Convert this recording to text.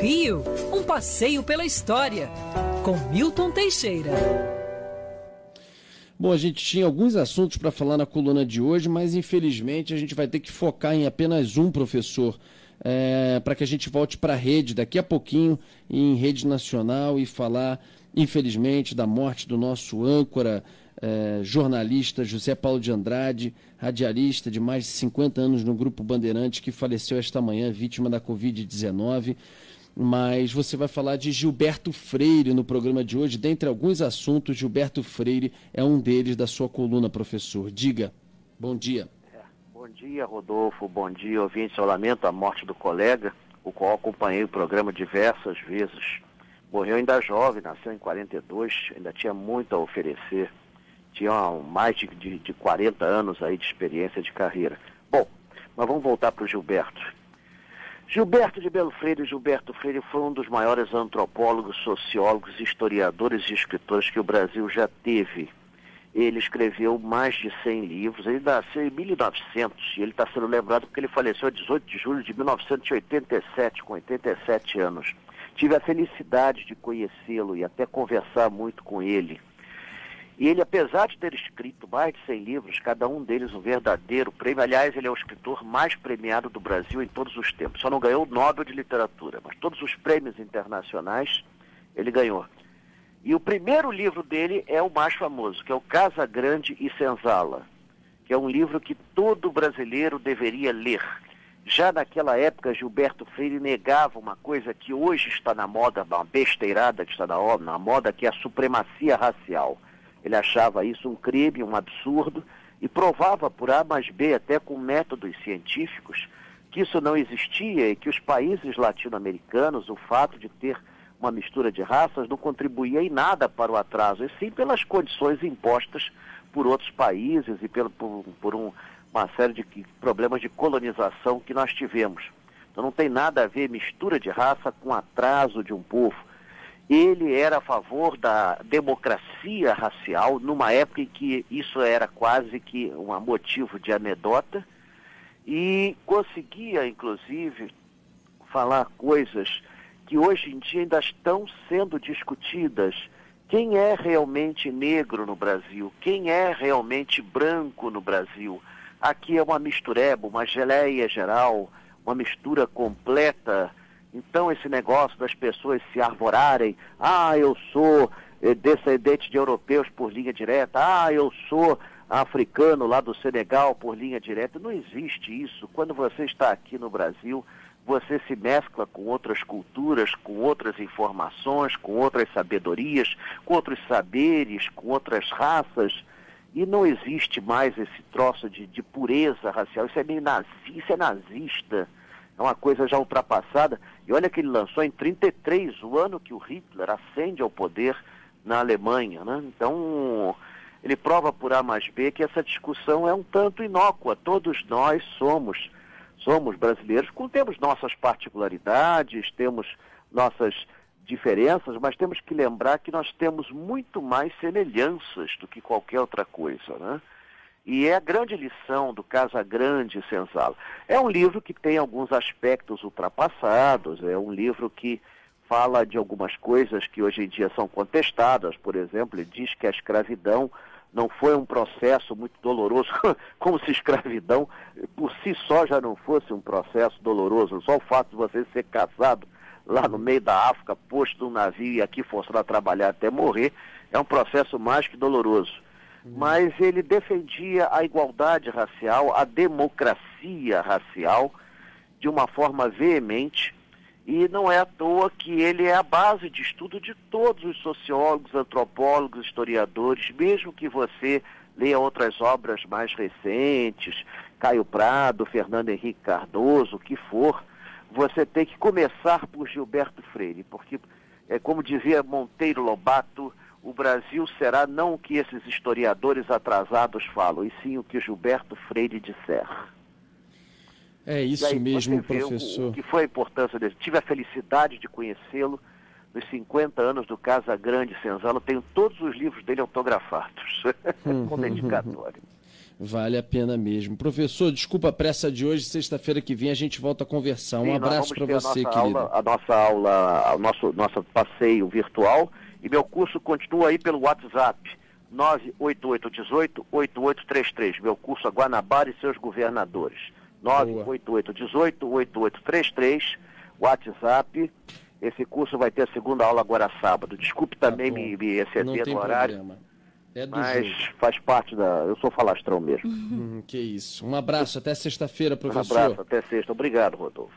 Rio, um passeio pela história, com Milton Teixeira. Bom, a gente tinha alguns assuntos para falar na coluna de hoje, mas infelizmente a gente vai ter que focar em apenas um professor. É, para que a gente volte para a rede daqui a pouquinho, em rede nacional, e falar, infelizmente, da morte do nosso âncora, é, jornalista José Paulo de Andrade, radialista de mais de 50 anos no Grupo Bandeirante, que faleceu esta manhã, vítima da Covid-19 mas você vai falar de Gilberto Freire no programa de hoje. Dentre alguns assuntos, Gilberto Freire é um deles da sua coluna, professor. Diga. Bom dia. É, bom dia, Rodolfo. Bom dia, ouvinte. Eu lamento a morte do colega, o qual acompanhei o programa diversas vezes. Morreu ainda jovem, nasceu em 42, ainda tinha muito a oferecer. Tinha mais de, de, de 40 anos aí de experiência de carreira. Bom, mas vamos voltar para o Gilberto. Gilberto de Belo Freire, Gilberto Freire foi um dos maiores antropólogos, sociólogos, historiadores e escritores que o Brasil já teve. Ele escreveu mais de 100 livros, ele nasceu em 1900 e ele está sendo lembrado porque ele faleceu 18 de julho de 1987, com 87 anos. Tive a felicidade de conhecê-lo e até conversar muito com ele. E ele, apesar de ter escrito mais de 100 livros, cada um deles um verdadeiro prêmio, aliás, ele é o escritor mais premiado do Brasil em todos os tempos. Só não ganhou o Nobel de Literatura, mas todos os prêmios internacionais ele ganhou. E o primeiro livro dele é o mais famoso, que é o Casa Grande e Senzala, que é um livro que todo brasileiro deveria ler. Já naquela época, Gilberto Freire negava uma coisa que hoje está na moda, uma besteirada que está na, moda, que é a supremacia racial. Ele achava isso um crime, um absurdo, e provava por A mais B, até com métodos científicos, que isso não existia e que os países latino-americanos, o fato de ter uma mistura de raças, não contribuía em nada para o atraso, e sim pelas condições impostas por outros países e pelo, por, por um, uma série de problemas de colonização que nós tivemos. Então não tem nada a ver mistura de raça com atraso de um povo. Ele era a favor da democracia racial, numa época em que isso era quase que um motivo de anedota, e conseguia, inclusive, falar coisas que hoje em dia ainda estão sendo discutidas. Quem é realmente negro no Brasil? Quem é realmente branco no Brasil? Aqui é uma mistureba, uma geleia geral, uma mistura completa esse negócio das pessoas se arvorarem, ah, eu sou eh, descendente de europeus por linha direta, ah, eu sou africano lá do Senegal por linha direta, não existe isso. Quando você está aqui no Brasil, você se mescla com outras culturas, com outras informações, com outras sabedorias, com outros saberes, com outras raças. E não existe mais esse troço de, de pureza racial. Isso é meio nazi, isso é nazista é uma coisa já ultrapassada. E olha que ele lançou em 33, o ano que o Hitler ascende ao poder na Alemanha. Né? Então, ele prova por A mais B que essa discussão é um tanto inócua. Todos nós somos, somos brasileiros, temos nossas particularidades, temos nossas diferenças, mas temos que lembrar que nós temos muito mais semelhanças do que qualquer outra coisa. Né? E é a grande lição do Casa Grande Senzala. É um livro que tem alguns aspectos ultrapassados, é um livro que fala de algumas coisas que hoje em dia são contestadas. Por exemplo, ele diz que a escravidão não foi um processo muito doloroso, como se escravidão por si só já não fosse um processo doloroso. Só o fato de você ser casado lá no meio da África, posto num navio e aqui forçado a trabalhar até morrer, é um processo mais que doloroso mas ele defendia a igualdade racial, a democracia racial, de uma forma veemente, e não é à toa que ele é a base de estudo de todos os sociólogos, antropólogos, historiadores, mesmo que você leia outras obras mais recentes, Caio Prado, Fernando Henrique Cardoso, o que for, você tem que começar por Gilberto Freire, porque, é, como dizia Monteiro Lobato, o Brasil será não o que esses historiadores atrasados falam, e sim o que Gilberto Freire disser. É isso aí, mesmo, professor. O, o, que foi a importância dele. Tive a felicidade de conhecê-lo nos 50 anos do Casa Grande Senzala. Tenho todos os livros dele autografados, hum, com dedicatório. Vale a pena mesmo. Professor, desculpa a pressa de hoje, sexta-feira que vem a gente volta a conversar. Um Sim, abraço para você, a querido. Aula, a nossa aula, o nosso, nosso passeio virtual e meu curso continua aí pelo WhatsApp. 98818-8833. Meu curso a Guanabara e seus governadores. 98818-8833. WhatsApp. Esse curso vai ter a segunda aula agora sábado. Desculpe também Tá me, me exceder no horário, problema. É do mas jogo. faz parte da. Eu sou falastrão mesmo. Hum, que isso. Um abraço, até sexta-feira, Um professor. abraço, até sexta. Obrigado, Rodolfo.